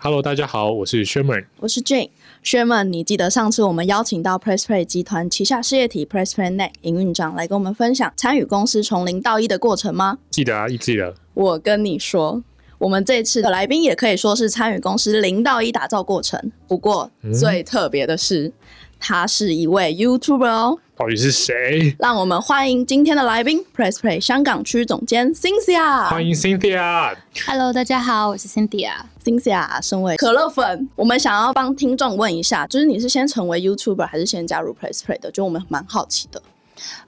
Hello，大家好，我是 Sherman，我是 Jane。Sherman，你记得上次我们邀请到 PressPlay 集团旗下事业体 PressPlay Net 营运长来跟我们分享参与公司从零到一的过程吗？记得啊，一记得。我跟你说，我们这次的来宾也可以说是参与公司零到一打造过程。不过最特别的是，他是一位 YouTuber 哦。到底是谁？让我们欢迎今天的来宾，PressPlay 香港区总监 Cynthia。欢迎 Cynthia。Hello，大家好，我是 Cynthia。Cynthia，身为可乐粉，我们想要帮听众问一下，就是你是先成为 YouTuber 还是先加入 PressPlay 的？就我们蛮好奇的。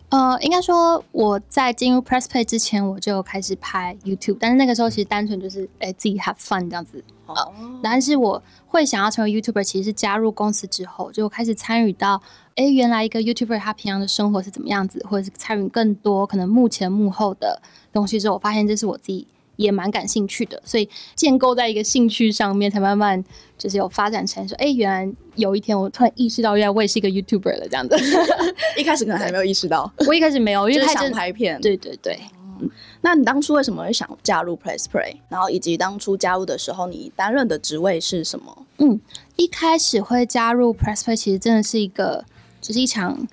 呃，应该说我在进入 PressPlay 之前，我就开始拍 YouTube，但是那个时候其实单纯就是哎自己 have fun 这样子。哦。但是我会想要成为 YouTuber，其实是加入公司之后就开始参与到。哎，原来一个 YouTuber 他平常的生活是怎么样子，或者是参与更多可能幕前幕后的东西之后，我发现这是我自己也蛮感兴趣的，所以建构在一个兴趣上面，才慢慢就是有发展成说，哎，原来有一天我突然意识到，原来我也是一个 YouTuber 了，这样子。一开始可能还没有意识到，我一开始没有，因为想拍片。对对对。那你当初为什么会想加入 PressPlay？然后以及当初加入的时候，你担任的职位是什么？嗯，一开始会加入 PressPlay，其实真的是一个。就是一场，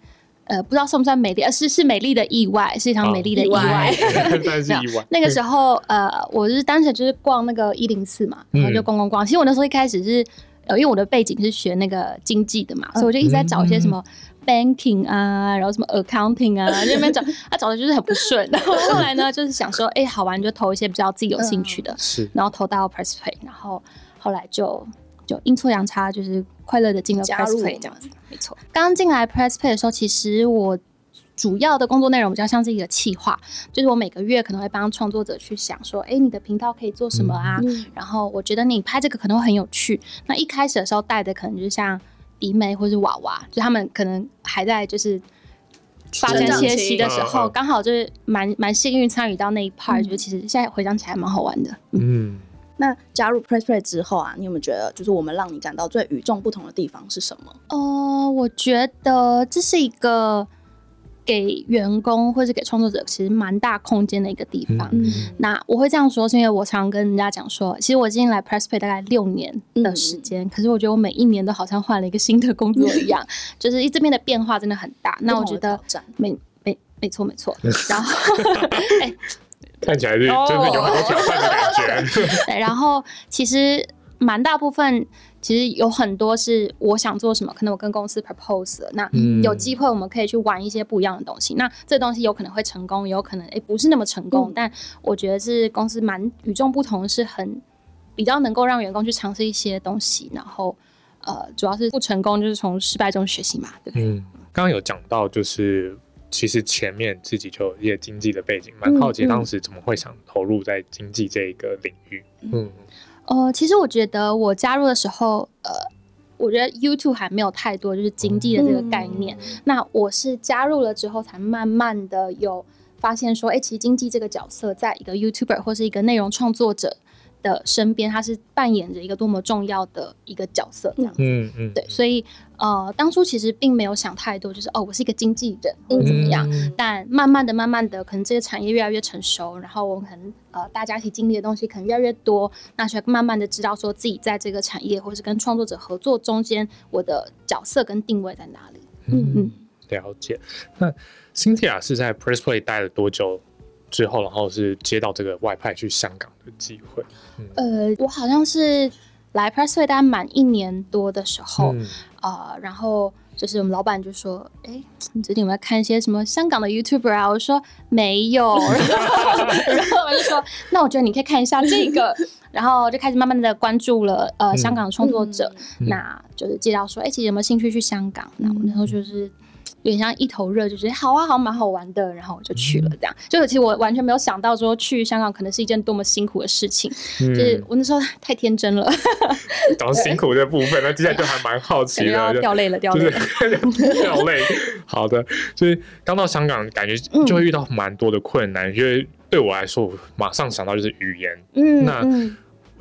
呃，不知道算不算美丽，而是是美丽的意外，是一场美丽的意外。是意外。那个时候，呃，我是单纯就是逛那个一零四嘛，然后就逛逛逛。其实我那时候一开始是，呃，因为我的背景是学那个经济的嘛，所以我就一直在找一些什么 banking 啊，然后什么 accounting 啊，那边找，他找的就是很不顺。然后后来呢，就是想说，哎，好玩就投一些比较自己有兴趣的，是，然后投到 PressPlay，然后后来就就阴错阳差，就是。快乐的进了 PressPlay 这样子，没错。刚刚进来 PressPlay 的时候，其实我主要的工作内容比较像是一个企划，就是我每个月可能会帮创作者去想说，哎，你的频道可以做什么啊？然后我觉得你拍这个可能会很有趣。那一开始的时候带的可能就是像迪妹或是娃娃，就他们可能还在就是发展学习的时候，刚好就是蛮蛮幸运参与到那一 part，就是其实现在回想起来蛮好玩的。嗯。那加入 PressPlay 之后啊，你有没有觉得，就是我们让你感到最与众不同的地方是什么？哦，我觉得这是一个给员工或者给创作者其实蛮大空间的一个地方。那我会这样说，是因为我常跟人家讲说，其实我今天来 PressPlay 大概六年的时间，可是我觉得我每一年都好像换了一个新的工作一样，就是一这边的变化真的很大。那我觉得没没没错没错，然后 哎。看起来是真的有很多挑战的感觉。对，然后其实蛮大部分，其实有很多是我想做什么，可能我跟公司 propose 了，那有机会我们可以去玩一些不一样的东西。那这东西有可能会成功，有可能诶不是那么成功。但我觉得是公司蛮与众不同，是很比较能够让员工去尝试一些东西。然后呃，主要是不成功就是从失败中学习嘛，对不对？嗯，刚刚有讲到就是。其实前面自己就有一些经济的背景，蛮好奇当时怎么会想投入在经济这一个领域。嗯，呃，其实我觉得我加入的时候，呃，我觉得 YouTube 还没有太多就是经济的这个概念。那我是加入了之后，才慢慢的有发现说，哎，其实经济这个角色，在一个 YouTuber 或是一个内容创作者。的身边，他是扮演着一个多么重要的一个角色，这样子。嗯嗯，对，所以呃，当初其实并没有想太多，就是哦，我是一个经纪人或怎么样。但慢慢的、慢慢的，可能这个产业越来越成熟，然后我们可能呃，大家一起经历的东西可能越来越多，那才慢慢的知道说自己在这个产业或是跟创作者合作中间，我的角色跟定位在哪里。嗯嗯，了解。那 Cynthia 是在 PressPlay 待了多久？之后，然后是接到这个外派去香港的机会。呃，我好像是来 Press 会单满一年多的时候，啊，然后就是我们老板就说：“哎，你最近有没有看一些什么香港的 YouTuber 啊？”我说：“没有。”然后我就说：“那我觉得你可以看一下这个。”然后就开始慢慢的关注了呃香港创作者，那就是介绍说：“哎，其实有没有兴趣去香港？”那我那时候就是。有点像一头热，就觉得好啊，好蛮好玩的，然后我就去了。这样，就其实我完全没有想到说去香港可能是一件多么辛苦的事情，就是我那时候太天真了。讲辛苦这部分，那接下来就还蛮好奇的，掉泪了，掉泪，掉泪。好的，所以刚到香港，感觉就会遇到蛮多的困难，因为对我来说，我马上想到就是语言。嗯，那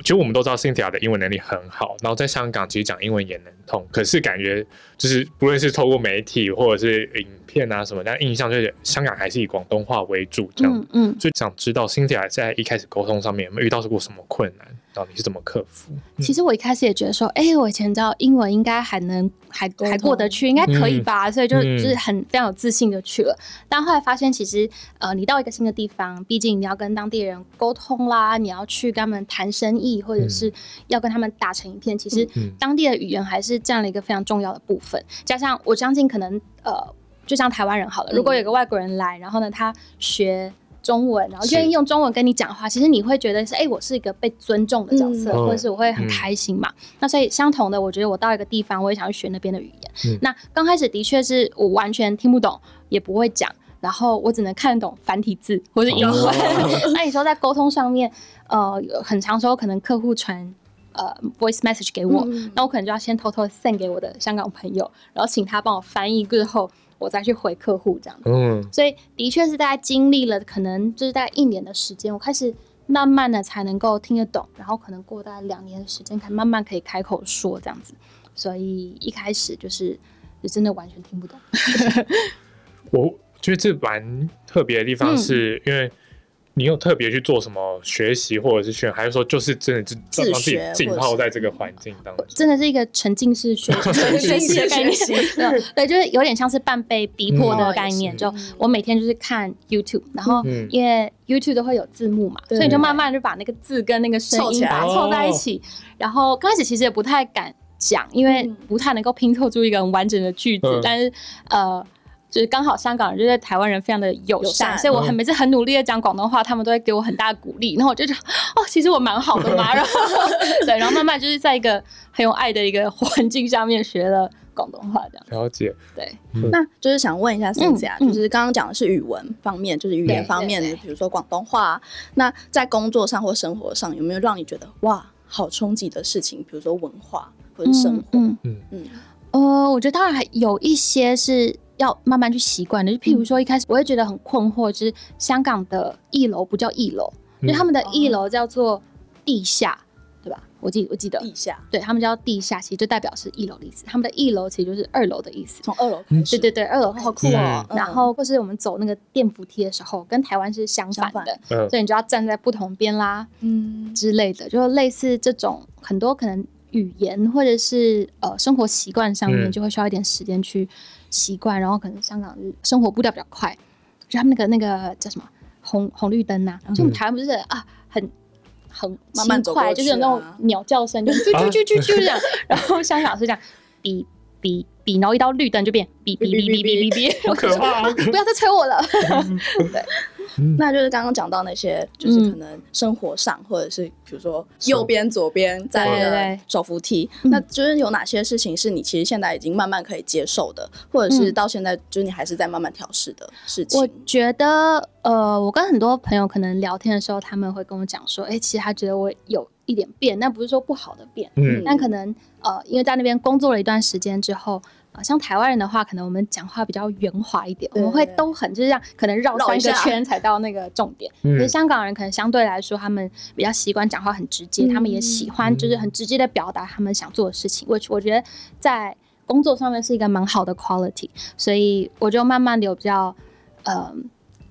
其实我们都知道 Cynthia 的英文能力很好，然后在香港其实讲英文也能。通，可是感觉就是不论是透过媒体或者是影片啊什么，但印象就是香港还是以广东话为主这样。嗯嗯，所以想知道 Cynthia 在一开始沟通上面有没有遇到过什么困难，然后你是怎么克服？其实我一开始也觉得说，哎、我以前知道英文应该还能还还过得去，应该可以嗯。吧，所以就嗯。就是很非常有自信的去了。但后来发现，其实呃，你到一个新的地方，毕竟你要跟当地人沟通啦，你要去跟他们谈生意，或者是要跟他们打成一片，其实嗯。当地的语言还是占了一个非常重要的部分。加上我相信，可能呃，就像台湾人好了，如果有个外国人来，然后呢，他学。中文，然后愿意用中文跟你讲话，其实你会觉得是，哎、我是一个被尊重的角色，嗯或者是我会很嗯开心嘛。那所以相同的，我觉得我到一个地方，我也想去学那边的语言。嗯那刚开始的确是我完全听不懂，也不会讲，然后我只能看得懂繁体字或者英文。哦 那你说在沟通上面，呃，有很长时候可能客户传呃 voice message 给我，嗯那我可能就要先偷偷的 send 给我的香港朋友，然后请他帮我翻译之后，我再去回客户这样。嗯所以的确是大家经历了可能就是大概一年的时间，我开始慢慢的才能够听得懂，然后可能过大概两年的时间，才慢慢可以开口说这样子。所以一开始就是就真的完全听不懂。我觉得这蛮特别的地方，嗯是因为你有特别去做什么学习或者是训，还是说就是真的是自让自己浸泡在这个环境当中？真的是一个沉浸式学学 学习的概念对对，就是有点像是半被逼迫的概念。嗯就我每天就是看 YouTube，然后嗯因为 YouTube 都会有字幕嘛，对所以你就慢慢就把那个字跟那个声音把它凑在一起。然后刚开始其实也不太敢讲，因为嗯不太能够拼凑出一个很完整的句子，嗯但是呃。就是刚好香港人就对台湾人非常的友友善，所以我很嗯每次很努力的讲广东话，他们都会给我很大的鼓励，然后我就觉得哦，其实我蛮好的嘛，然后对，然后慢慢就是在一个很有爱的一个环境下面学了广东话，这样了解，对。那就是想问一下 Cynthia，、嗯就是刚刚讲的是语文方面，就是语言方面的，比如说广东话。那在工作上或生活上，有没有让你觉得哇，好冲击的事情？比如说文化或者生活？嗯嗯嗯呃，我觉得当然还有一些是要慢慢去习惯的，就譬如说一开始我会觉得很困惑，就是香港的一楼不叫一楼，因为他们的一楼叫做地下，对吧？我记我记得，地下。对他们叫地下，其实就代表是一楼的意思。他们的一楼其实就是二楼的意思。从二楼开始，对对对，二楼好酷嗯哦。然后或是我们走那个电扶梯的时候，跟台湾是相反的，嗯。所以你就要站在不同边啦。嗯，之类的，就类似这种很多可能语言或者是呃生活习惯上面，嗯。就会需要一点时间去习惯。然后可能香港就生活步调比较快，就他们那个那个叫什么红红绿灯呐、就我们台湾不是啊很。很慢慢轻快，走过去就是有那种啊鸟叫声，就啾啾啾啾啾这样。然后香港是这样，比比比，然后一到绿灯就变哔哔哔哔哔哔哔，好可怕啊！不要再催我了。那就是刚刚讲到那些，就是嗯可能生活上，或者是比如说右边、左边在手扶梯，嗯那就是有哪些事情是你其实现在已经慢慢可以接受的，或者是嗯到现在就是你还是在慢慢调试的事情？我？觉得，呃，我跟很多朋友可能聊天的时候，他们会跟我讲说，哎、其实他觉得我有一点变，但不是说不好的变，嗯。但可能呃，因为在那边工作了一段时间之后，呃，像台湾人的话，可能我们讲话比较圆滑一点，我们会都很就是这样，可能绕三个圈才到那个重点。嗯。可是香港人可能相对来说，他们比较习惯讲话很直接，嗯他们也喜欢就是很直接的表达他们想做的事情，which 我觉得在工作上面是一个蛮好的 quality，所以我就慢慢的有比较，呃，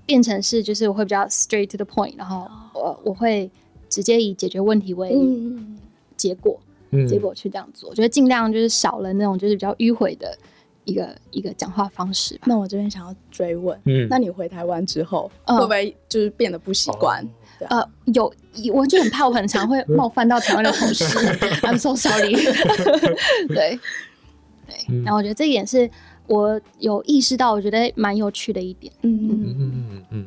变成是就是我会比较 straight to the point，然后我我会直接以解决问题为嗯，结果，嗯结果去这样做，我觉得尽量就是少了那种就是比较迂回的一个一个讲话方式吧。那我这边想要追问，嗯。那你回台湾之后，嗯。会不会就是变得不习惯？哦。呃，有，我就很怕我很常会 冒犯到台湾的同事，I'm so sorry 对，对，嗯。然后我觉得这一点是我有意识到，我觉得蛮有趣的一点。嗯。嗯。嗯嗯嗯，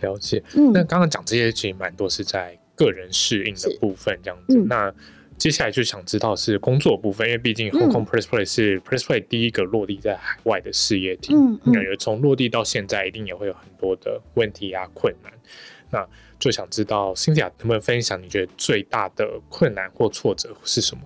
了解。嗯。那刚刚讲这些其实蛮多是在个人适应的部分，这样子。嗯。那接下来就想知道是工作部分，因为毕竟嗯。Hong Kong Press Play 是 Press Play 第一个落地在海外的事业体，嗯嗯。感觉从落地到现在，一定也会有很多的问题啊、困难。那就想知道 Cynthia 能不能分享你觉得最大的困难或挫折是什么？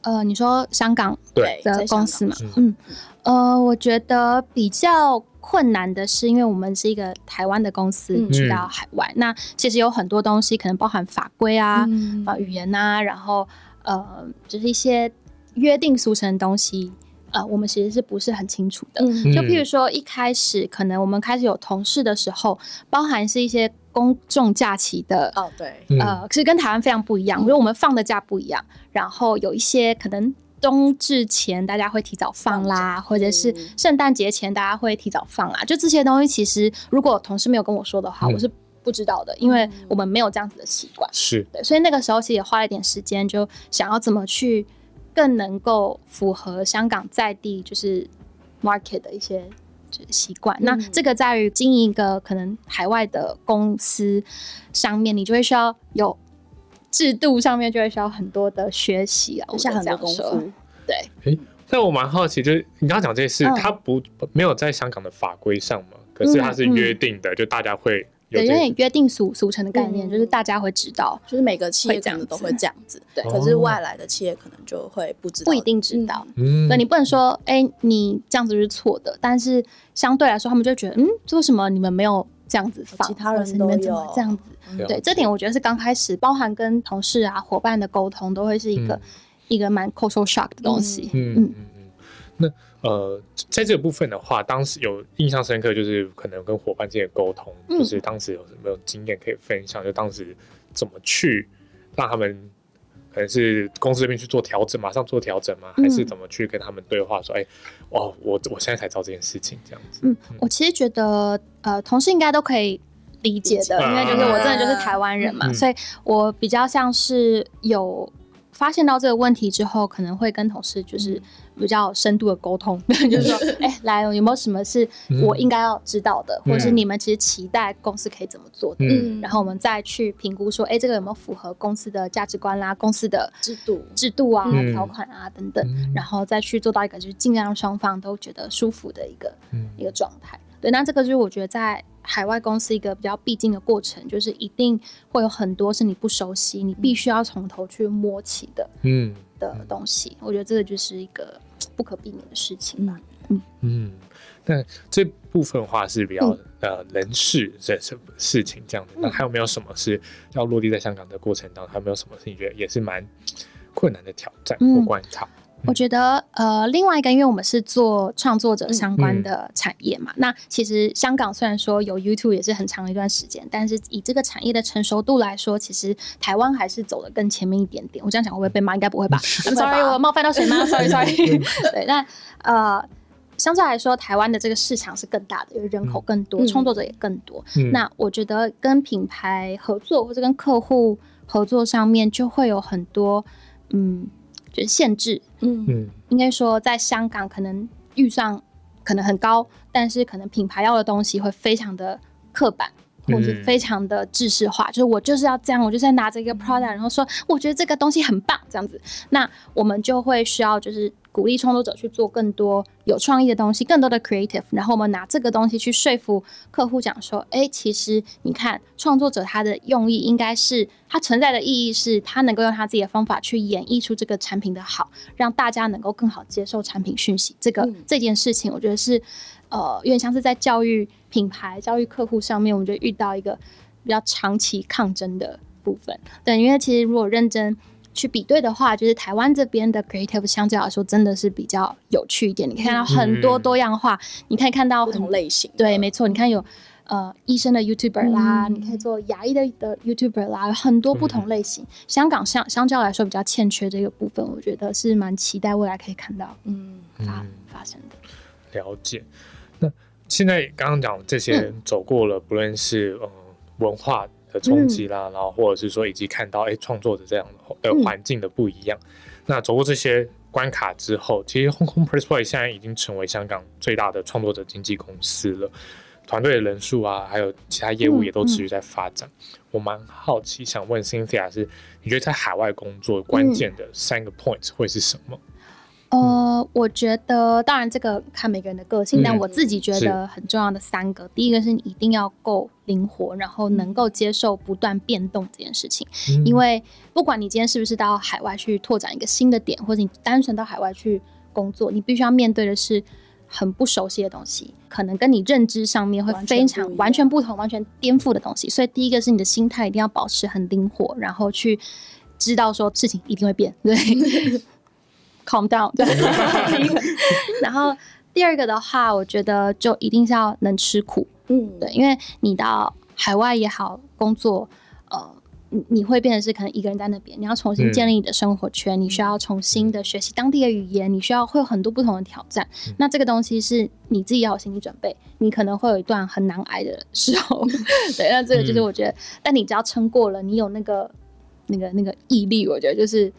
呃，你说香港对。的公司嘛嗯，嗯，呃，我觉得比较困难的是，因为我们是一个台湾的公司嗯。去到海外，那其实有很多东西可能包含法规啊、嗯。啊语言啊，然后呃，就是一些约定俗成的东西，呃，我们其实是不是很清楚的？嗯。就譬如说，一开始可能我们开始有同事的时候，包含是一些公众假期的，哦对，嗯。呃，其实跟台湾非常不一样，因为我们放的假不一样，然后有一些可能。冬至前大家会提早放啦，放或者是嗯圣诞节前大家会提早放啦。就这些东西，其实如果同事没有跟我说的话，嗯我是不知道的，因为我们没有这样子的习惯。是对，所以那个时候其实也花了一点时间，就想要怎么去更能够符合香港在地就是 market 的一些就是习惯。那嗯这个在于经营一个可能海外的公司上面，你就会需要有制度上面就会需要很多的学习啊，我下就很多功。夫。对，但我蛮好奇，就是你刚刚讲这些事，嗯它不没有在香港的法规上嘛？可是它是约定的，就大家会有对，这有点约定俗俗成的概念，嗯就是大家会知道，就是每个企业会这样子可能都会这样子，对可是哦外来的企业可能就会不知道，不一定知道。嗯那你不能说，哎、你这样子是错的，但是相对来说，他们就觉得，嗯，为什么你们没有这样子放？其他人都怎么有这样子？对，这点我觉得是刚开始，包含跟同事啊、伙伴的沟通，都会是一个、嗯一个蛮 cultural shock 的东西。嗯嗯嗯。那呃，在这个部分的话，当时有印象深刻，就是可能跟伙伴之间的沟通，嗯就是当时有什么经验可以分享？就当时怎么去让他们，可能是公司这边去做调整，马上做调整吗？嗯还是怎么去跟他们对话？说，哎，哦，我我现在才知道这件事情，这样子。嗯，我其实觉得，呃，同事应该都可以理解的，因为就是我真的就是台湾人嘛，嗯所以我比较像是有发现到这个问题之后，可能会跟同事就是比较深度的沟通，就是说，哎、来，有没有什么是我应该要知道的，嗯。或者是你们其实期待公司可以怎么做的，嗯。然后我们再去评估说，哎、这个有没有符合公司的价值观啦，公司的制度。制度啊、嗯。条款啊等等，嗯。然后再去做到一个就是尽量让双方都觉得舒服的一个、嗯。一个状态。对，那这个就是我觉得在海外公司一个比较必经的过程，就是一定会有很多是你不熟悉，你必须要从头去摸起的嗯的东西。我觉得这个就是一个不可避免的事情吧。嗯嗯，那这部分话是比较、嗯呃人事这什么事情这样子。那还有没有什么是要落地在香港的过程当中，还有没有什么是你觉得也是蛮困难的挑战或嗯关卡？我觉得，呃，另外一个，因为我们是做创作者相关的产业嘛，那其实香港虽然说有 YouTube 也是很长一段时间，但是以这个产业的成熟度来说，其实台湾还是走得更前面一点点。我这样讲会不会被骂？应该不会吧？I'm sorry，我冒犯到谁吗？Sorry，Sorry。对，那呃，相对来说，台湾的这个市场是更大的，因为人口更多，嗯创作者也更多。嗯那我觉得跟品牌合作或者跟客户合作上面，就会有很多嗯，就是限制。嗯嗯应该说，在香港可能预算可能很高，但是可能品牌要的东西会非常的刻板。或者是非常的制式化，就是我就是要这样，我就是要拿着一个 product，然后说我觉得这个东西很棒，这样子，那我们就会需要就是鼓励创作者去做更多有创意的东西，更多的 creative，然后我们拿这个东西去说服客户讲说，哎，其实你看创作者他的用意应该是他存在的意义是他能够用他自己的方法去演绎出这个产品的好，让大家能够更好接受产品讯息。这个、嗯这件事情，我觉得是呃，有点像是在教育品牌、教育客户上面，我们就遇到一个比较长期抗争的部分。对，因为其实如果认真去比对的话，就是台湾这边的 creative 相对来说真的是比较有趣一点，你可以看到很多嗯多样化，你可以看到同类型，对，没错，你看有呃医生的 YouTuber 啦，嗯你可以做牙医的的 YouTuber 啦，有很多不同类型。香港相相较来说比较欠缺这个部分，我觉得是蛮期待未来可以看到嗯发、嗯发生的。了解。那现在刚刚讲这些人走过了，不论是呃文化的冲击啦，然后或者是说以及看到哎创作者这样的嗯。环境的不一样，那走过这些关卡之后，其实 Hong Kong Press Play 现在已经成为香港最大的创作者经纪公司了。团队的人数啊，还有其他业务嗯也都持续在发展。我蛮好奇，想问 Cynthia 是，你觉得在海外工作关键的三个 point 会是什么？呃，我觉得当然这个看每个人的个性，嗯。但我自己觉得很重要的三个，第一个是你一定要够灵活，然后能够接受不断变动这件事情。嗯因为不管你今天是不是到海外去拓展一个新的点，或者你单纯到海外去工作，你必须要面对的是很不熟悉的东西，可能跟你认知上面会非常完全不同、完全颠覆的东西。所以第一个是你的心态一定要保持很灵活，然后去知道说事情一定会变，对。calm down。对，然后第二个的话，我觉得就一定是要能吃苦。嗯，对，因为你到海外也好工作，呃，你你会变成是可能一个人在那边，你要重新建立你的生活圈，你需要重新的学习当地的语言，你需要会有很多不同的挑战。那这个东西是你自己要有心理准备，你可能会有一段很难挨的时候。对，那这个就是我觉得，但你只要撑过了，你有那个那个那个毅力，我觉得就是。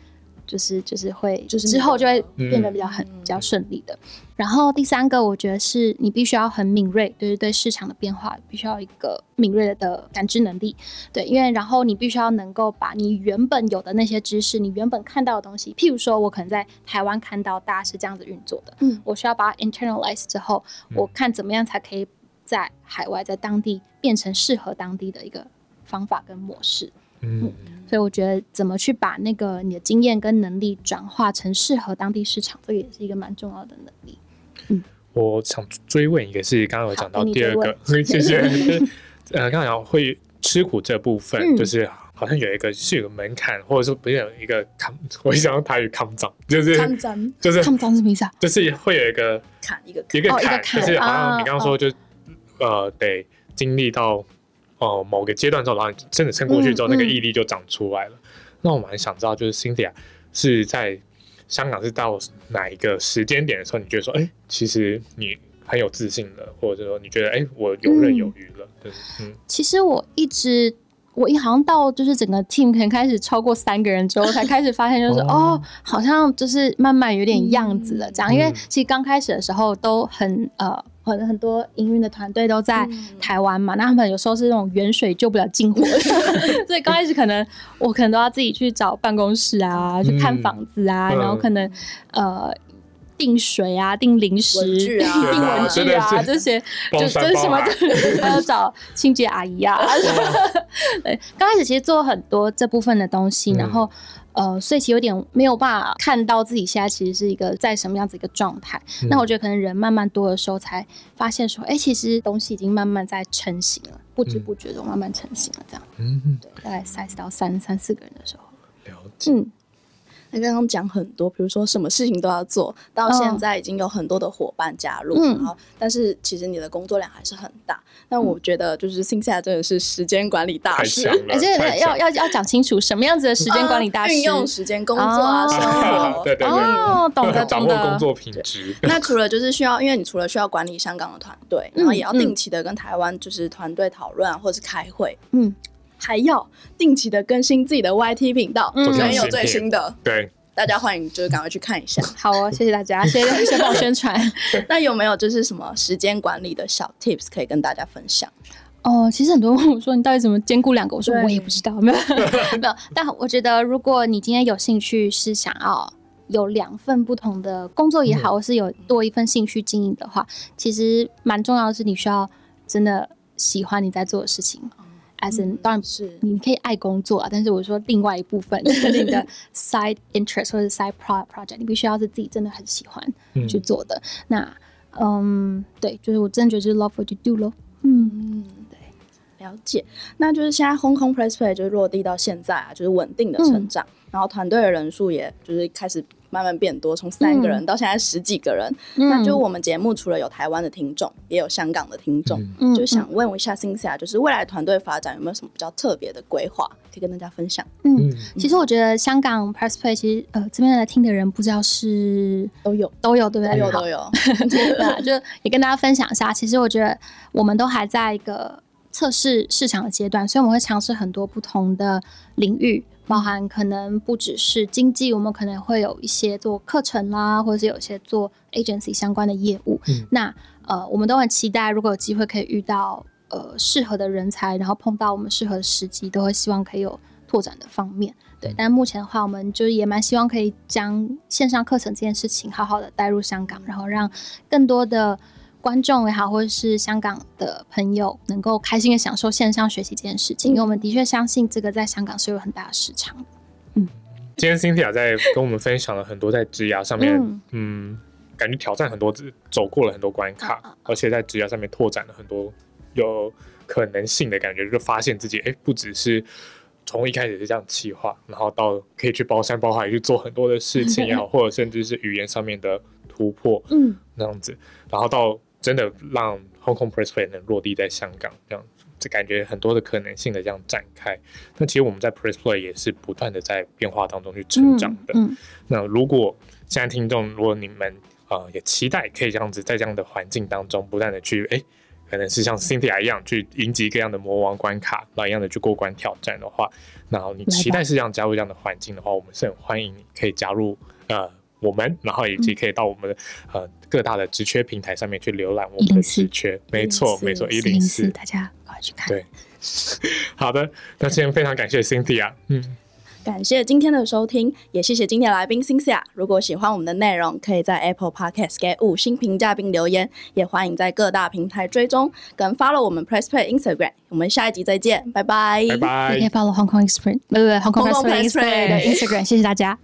就是就是会，就是之后就会嗯变得比较很、比较顺利的。然后第三个，我觉得是你必须要很敏锐，就是对市场的变化必须要一个敏锐的感知能力。对，因为然后你必须要能够把你原本有的那些知识，你原本看到的东西，譬如说我可能在台湾看到大家是这样子运作的，嗯我需要把它 internalize 之后，我看怎么样才可以在海外在当地变成适合当地的一个方法跟模式。嗯，所以我觉得怎么去把那个你的经验跟能力转化成适合当地市场，这个也是一个蛮重要的能力。嗯。我想追问一个是刚刚有讲到第二个，谢谢。呃，刚刚讲会吃苦这部分，嗯。就是好像有一个是有个门槛，或者说不是有一个抗，我想用台语抗涨，就是看咱就是他们讲什么意思啊？就是会有一个砍一个一个坎，哦一个坎就是好像啊你刚刚说就呃得经历到呃某个阶段之后，然后你真的撑过去之后，嗯那个毅力就长出来了。那我蛮想知道，就是 Cynthia 是在香港是到哪一个时间点的时候，你觉得说，哎、其实你很有自信了，或者说你觉得，哎、我游刃有余了，对，嗯其实我一直。我一好像到就是整个 team 可能开始超过三个人之后，才开始发现就是哦哦好像就是慢慢有点样子了这样。因为嗯其实刚开始的时候都很呃很很多营运的团队都在嗯台湾嘛，那他们有时候是那种远水救不了近火的，所以刚开始可能我可能都要自己去找办公室啊，去看房子啊，嗯然后可能呃。订水啊，订零食、文具啊订文具啊，这些 就就真什么山包海都要找清洁阿姨啊。对，刚开始其实做很多这部分的东西，嗯然后呃，所以其实有点没有办法看到自己现在其实是一个在什么样子一个状态。嗯那我觉得可能人慢慢多的时候，才发现说，哎、其实东西已经慢慢在成型了，不知不觉中慢慢成型了。这样，嗯，对，大概 size 到三三四个人的时候，了解，嗯，那刚刚讲很多，比如说什么事情都要做，到现在已经有很多的伙伴加入，嗯然后但是其实你的工作量还是很大。那我觉得就是 Cynthia 真的是时间管理大师 而且要要要讲清楚什么样子的时间管理大师。呃运用时间、工作啊、哦生活。对对对，哦，懂得掌懂得。握工作品质，那除了就是需要，因为你除了需要管理香港的团队，嗯然后也要定期的跟台湾就是团队讨论啊，或者是开会，嗯，还要定期的更新自己的 YT 频道，嗯有最新的，对，大家欢迎就是赶快去看一下。好哦，谢谢大家，谢谢谢谢帮我宣传。那有没有就是什么时间管理的小 tips 可以跟大家分享？哦，其实很多人问我说你到底怎么兼顾两个？我说我也不知道，没有 没有。但我觉得如果你今天有兴趣是想要有两份不同的工作也好，或是有多一份兴趣经营的话，其实蛮重要的是你需要真的喜欢你在做的事情。As in，当然是你可以爱工作啊，但是我说另外一部分 就是你的 side interest 或者 side pro project，你必须要是自己真的很喜欢嗯去做的。那嗯，对，就是我真的觉得就是 love what you do 咯。嗯，嗯，对，了解。那就是现在 Hong Kong Press Play 就是落地到现在啊，就是稳定的成长，然后团队的人数也就是开始慢慢变多，从三个人到现在十几个人。那就我们节目除了有台湾的听众，也有香港的听众，嗯就想问一下 Cynthia，就是未来团队发展有没有什么比较特别的规划，可以跟大家分享？嗯。嗯其实我觉得香港 Press Play 其实呃这边来听的人不知道是都有，都有对不对？都有都有。对啊，就也跟大家分享一下。其实我觉得我们都还在一个测试市场的阶段，所以我们会尝试很多不同的领域，包含可能不只是经济，我们可能会有一些做课程啦，或者是有一些做 agency 相关的业务。嗯那呃，我们都很期待，如果有机会可以遇到呃适合的人才，然后碰到我们适合的时机，都会希望可以有拓展的方面。对，但目前的话，我们就是也蛮希望可以将线上课程这件事情好好的带入香港，然后让更多的观众也好，或者是香港的朋友能够开心的享受线上学习这件事情，因为我们的确相信这个在香港是有很大的市场。的。今天 Cynthia 在跟我们分享了很多在职涯上面，嗯。嗯感觉挑战很多，走过了很多关卡，嗯嗯而且在职涯上面拓展了很多有可能性的感觉，就发现自己哎，不只是从一开始是这样企划，然后到可以去包山包海去做很多的事情也好，或者甚至是语言上面的突破，嗯，那样子，然后到真的让 Hong Kong Press Play 能落地在香港，这样子，感觉很多的可能性的这样展开。那其实我们在 Press Play 也是不断的在变化当中去成长的。嗯，那如果现在听众，如果你们呃也期待可以这样子在这样的环境当中不断的去哎。可能是像 Cynthia 一样去迎击各样的魔王关卡，那一样的去过关挑战的话，然后你期待是这样加入这样的环境的话，我们是很欢迎你可以加入呃我们，然后以及可以到我们的呃各大的职缺平台上面去浏览我们的职缺。没错，没错，一零四，大家快去看。对，好的，那今天非常感谢 Cindy 啊嗯。感谢今天的收听，也谢谢今天来宾 Cynthia。如果喜欢我们的内容，可以在 Apple Podcast 给五星评价并留言，也欢迎在各大平台追踪跟 follow 我们 Press Play Instagram。我们下一集再见，拜拜，拜拜。也 可以 follow Hong Kong Express，不不不，Hong Kong Press Play 的 Instagram。谢谢大家。